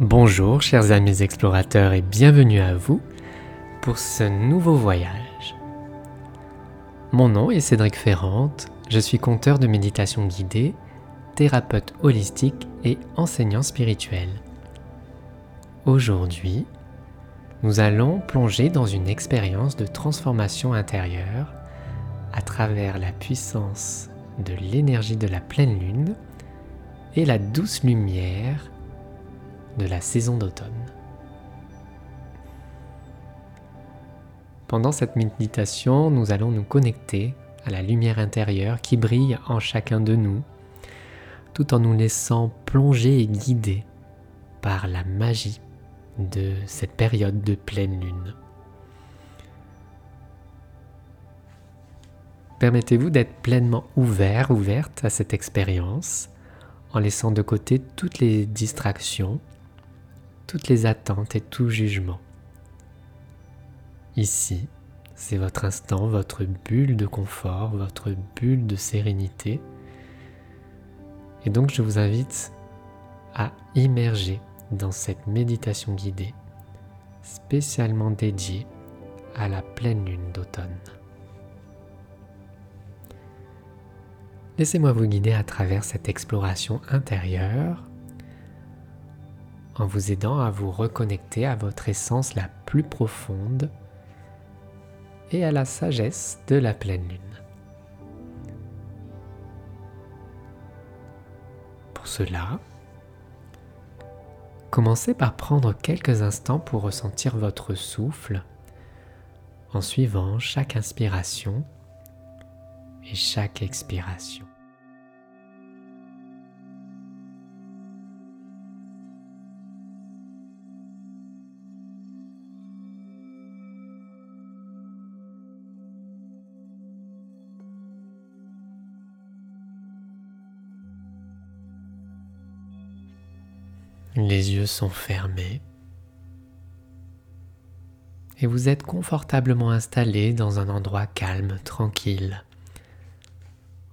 Bonjour chers amis explorateurs et bienvenue à vous pour ce nouveau voyage. Mon nom est Cédric Ferrante, je suis conteur de méditation guidée, thérapeute holistique et enseignant spirituel. Aujourd'hui, nous allons plonger dans une expérience de transformation intérieure à travers la puissance de l'énergie de la pleine lune et la douce lumière de la saison d'automne. Pendant cette méditation, nous allons nous connecter à la lumière intérieure qui brille en chacun de nous, tout en nous laissant plonger et guider par la magie de cette période de pleine lune. Permettez-vous d'être pleinement ouvert, ouverte à cette expérience, en laissant de côté toutes les distractions toutes les attentes et tout jugement. Ici, c'est votre instant, votre bulle de confort, votre bulle de sérénité. Et donc je vous invite à immerger dans cette méditation guidée spécialement dédiée à la pleine lune d'automne. Laissez-moi vous guider à travers cette exploration intérieure en vous aidant à vous reconnecter à votre essence la plus profonde et à la sagesse de la pleine lune. Pour cela, commencez par prendre quelques instants pour ressentir votre souffle en suivant chaque inspiration et chaque expiration. Les yeux sont fermés et vous êtes confortablement installé dans un endroit calme, tranquille,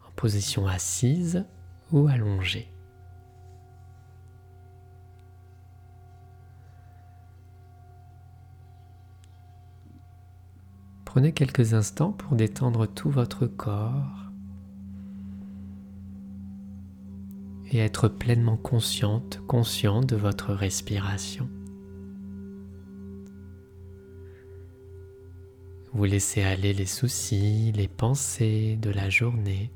en position assise ou allongée. Prenez quelques instants pour détendre tout votre corps et être pleinement consciente, conscient de votre respiration. Vous laissez aller les soucis, les pensées de la journée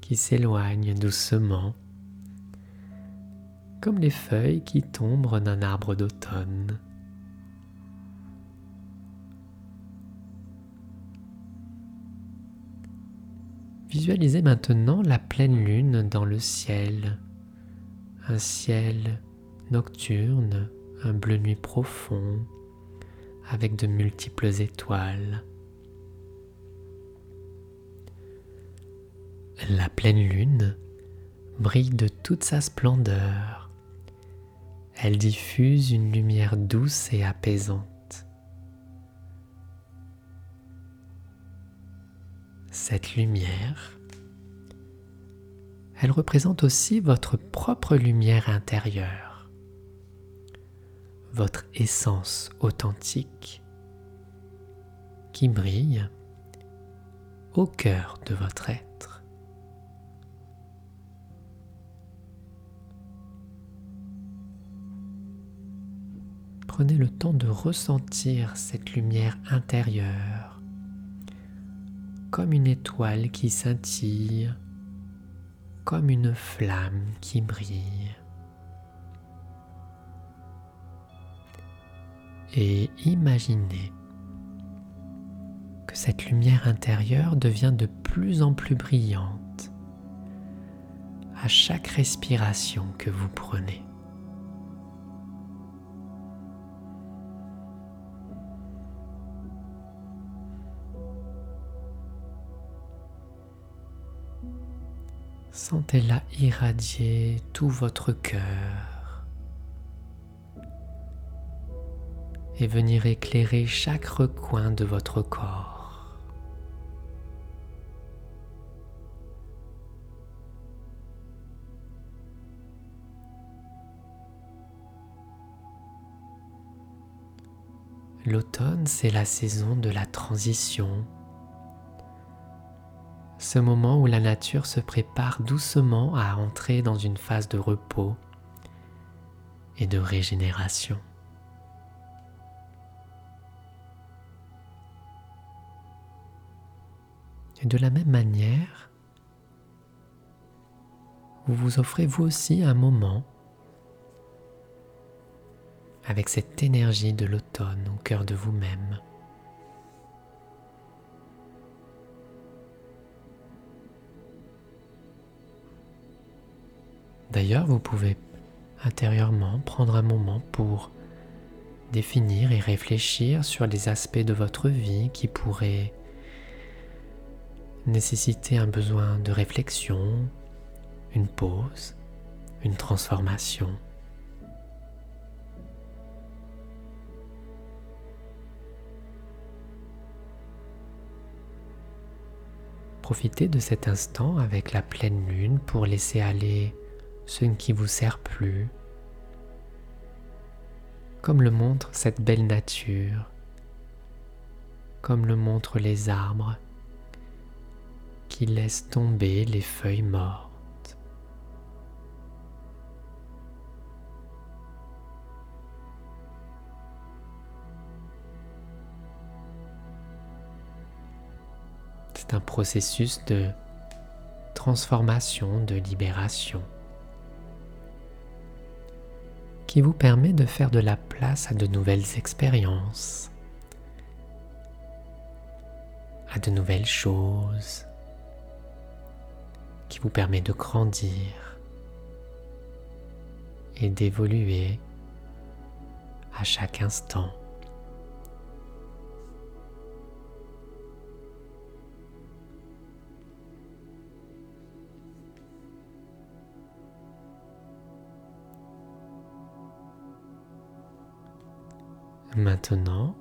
qui s'éloignent doucement, comme les feuilles qui tombent d'un arbre d'automne. Visualisez maintenant la pleine lune dans le ciel, un ciel nocturne, un bleu nuit profond, avec de multiples étoiles. La pleine lune brille de toute sa splendeur. Elle diffuse une lumière douce et apaisante. Cette lumière, elle représente aussi votre propre lumière intérieure, votre essence authentique qui brille au cœur de votre être. Prenez le temps de ressentir cette lumière intérieure comme une étoile qui scintille, comme une flamme qui brille. Et imaginez que cette lumière intérieure devient de plus en plus brillante à chaque respiration que vous prenez. Sentez-la irradier tout votre cœur et venir éclairer chaque recoin de votre corps. L'automne, c'est la saison de la transition ce moment où la nature se prépare doucement à entrer dans une phase de repos et de régénération. Et de la même manière, vous vous offrez vous aussi un moment avec cette énergie de l'automne au cœur de vous-même. D'ailleurs, vous pouvez intérieurement prendre un moment pour définir et réfléchir sur les aspects de votre vie qui pourraient nécessiter un besoin de réflexion, une pause, une transformation. Profitez de cet instant avec la pleine lune pour laisser aller ce qui vous sert plus, comme le montre cette belle nature, comme le montrent les arbres qui laissent tomber les feuilles mortes. C'est un processus de transformation, de libération qui vous permet de faire de la place à de nouvelles expériences, à de nouvelles choses, qui vous permet de grandir et d'évoluer à chaque instant. Maintenant,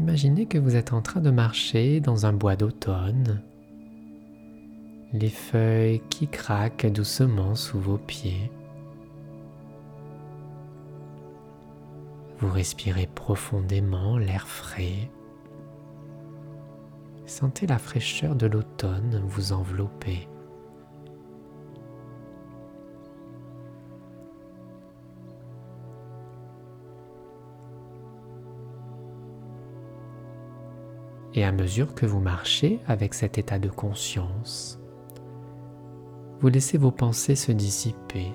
imaginez que vous êtes en train de marcher dans un bois d'automne, les feuilles qui craquent doucement sous vos pieds. Vous respirez profondément l'air frais. Sentez la fraîcheur de l'automne vous envelopper. Et à mesure que vous marchez avec cet état de conscience, vous laissez vos pensées se dissiper,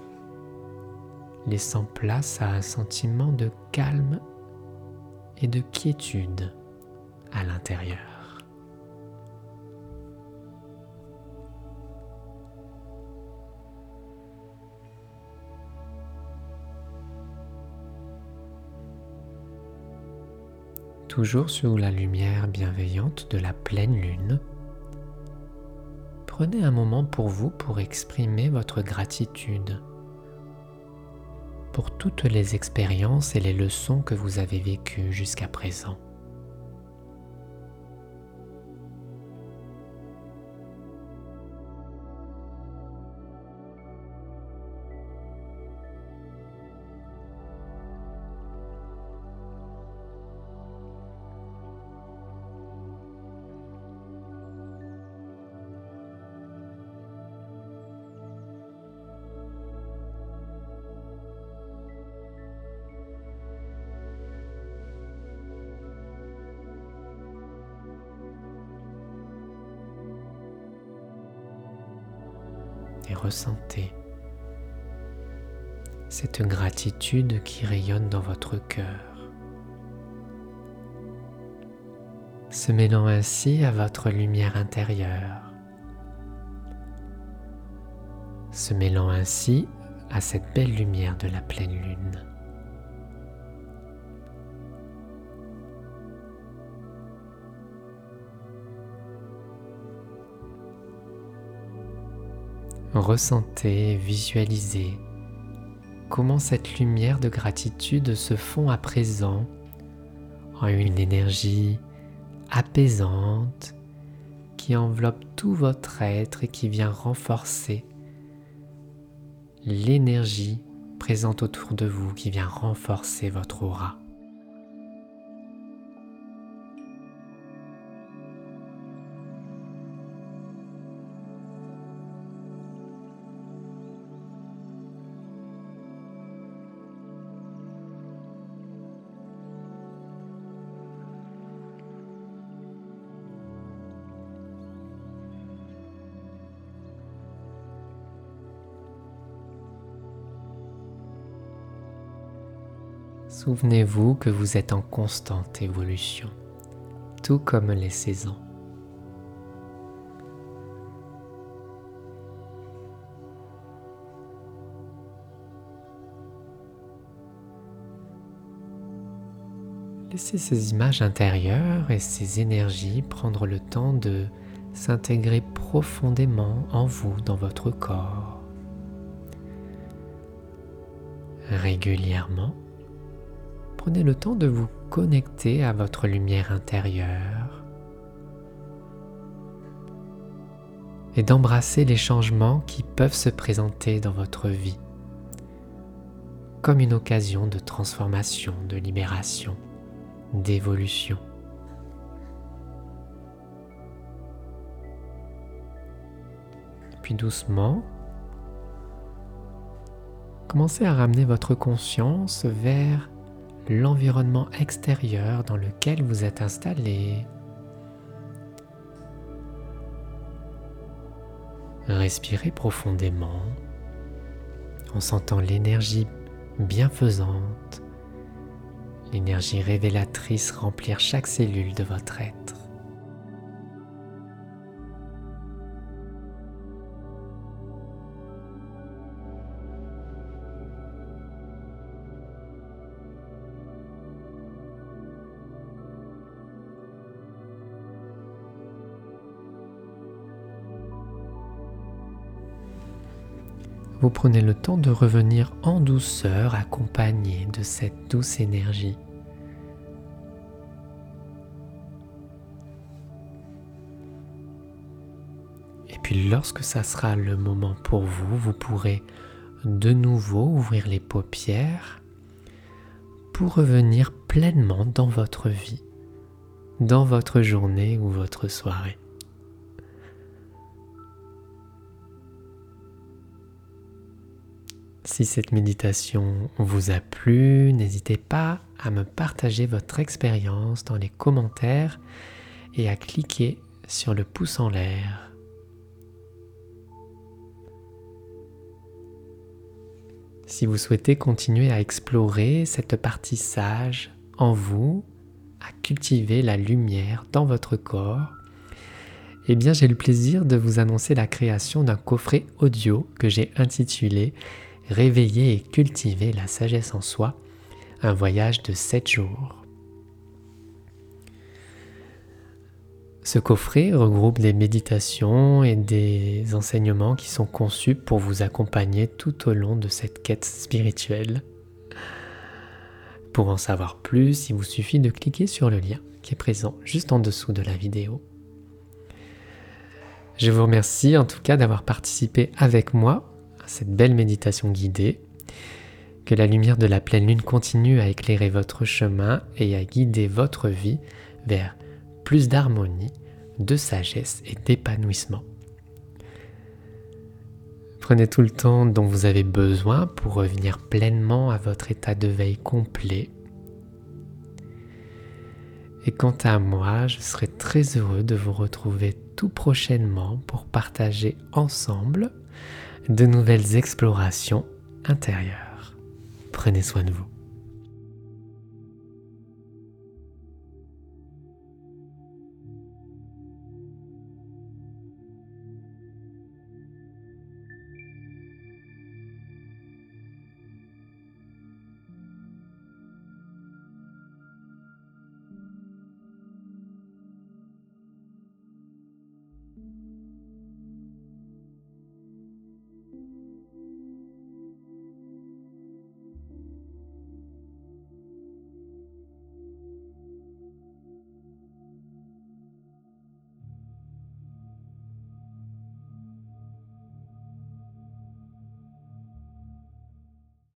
laissant place à un sentiment de calme et de quiétude à l'intérieur. Toujours sous la lumière bienveillante de la pleine lune, prenez un moment pour vous pour exprimer votre gratitude pour toutes les expériences et les leçons que vous avez vécues jusqu'à présent. Ressentez cette gratitude qui rayonne dans votre cœur, se mêlant ainsi à votre lumière intérieure, se mêlant ainsi à cette belle lumière de la pleine lune. Ressentez, visualisez comment cette lumière de gratitude se fond à présent en une énergie apaisante qui enveloppe tout votre être et qui vient renforcer l'énergie présente autour de vous, qui vient renforcer votre aura. Souvenez-vous que vous êtes en constante évolution, tout comme les saisons. Laissez ces images intérieures et ces énergies prendre le temps de s'intégrer profondément en vous, dans votre corps. Régulièrement, prenez le temps de vous connecter à votre lumière intérieure et d'embrasser les changements qui peuvent se présenter dans votre vie comme une occasion de transformation, de libération d'évolution. Puis doucement, commencez à ramener votre conscience vers l'environnement extérieur dans lequel vous êtes installé. Respirez profondément en sentant l'énergie bienfaisante l'énergie révélatrice remplir chaque cellule de votre être. Vous prenez le temps de revenir en douceur accompagné de cette douce énergie. Et puis lorsque ça sera le moment pour vous, vous pourrez de nouveau ouvrir les paupières pour revenir pleinement dans votre vie, dans votre journée ou votre soirée. Si cette méditation vous a plu, n'hésitez pas à me partager votre expérience dans les commentaires et à cliquer sur le pouce en l'air. Si vous souhaitez continuer à explorer cette partie sage en vous, à cultiver la lumière dans votre corps, eh bien j'ai le plaisir de vous annoncer la création d'un coffret audio que j'ai intitulé réveiller et cultiver la sagesse en soi, un voyage de 7 jours. Ce coffret regroupe des méditations et des enseignements qui sont conçus pour vous accompagner tout au long de cette quête spirituelle. Pour en savoir plus, il vous suffit de cliquer sur le lien qui est présent juste en dessous de la vidéo. Je vous remercie en tout cas d'avoir participé avec moi cette belle méditation guidée. Que la lumière de la pleine lune continue à éclairer votre chemin et à guider votre vie vers plus d'harmonie, de sagesse et d'épanouissement. Prenez tout le temps dont vous avez besoin pour revenir pleinement à votre état de veille complet. Et quant à moi, je serai très heureux de vous retrouver tout prochainement pour partager ensemble de nouvelles explorations intérieures. Prenez soin de vous.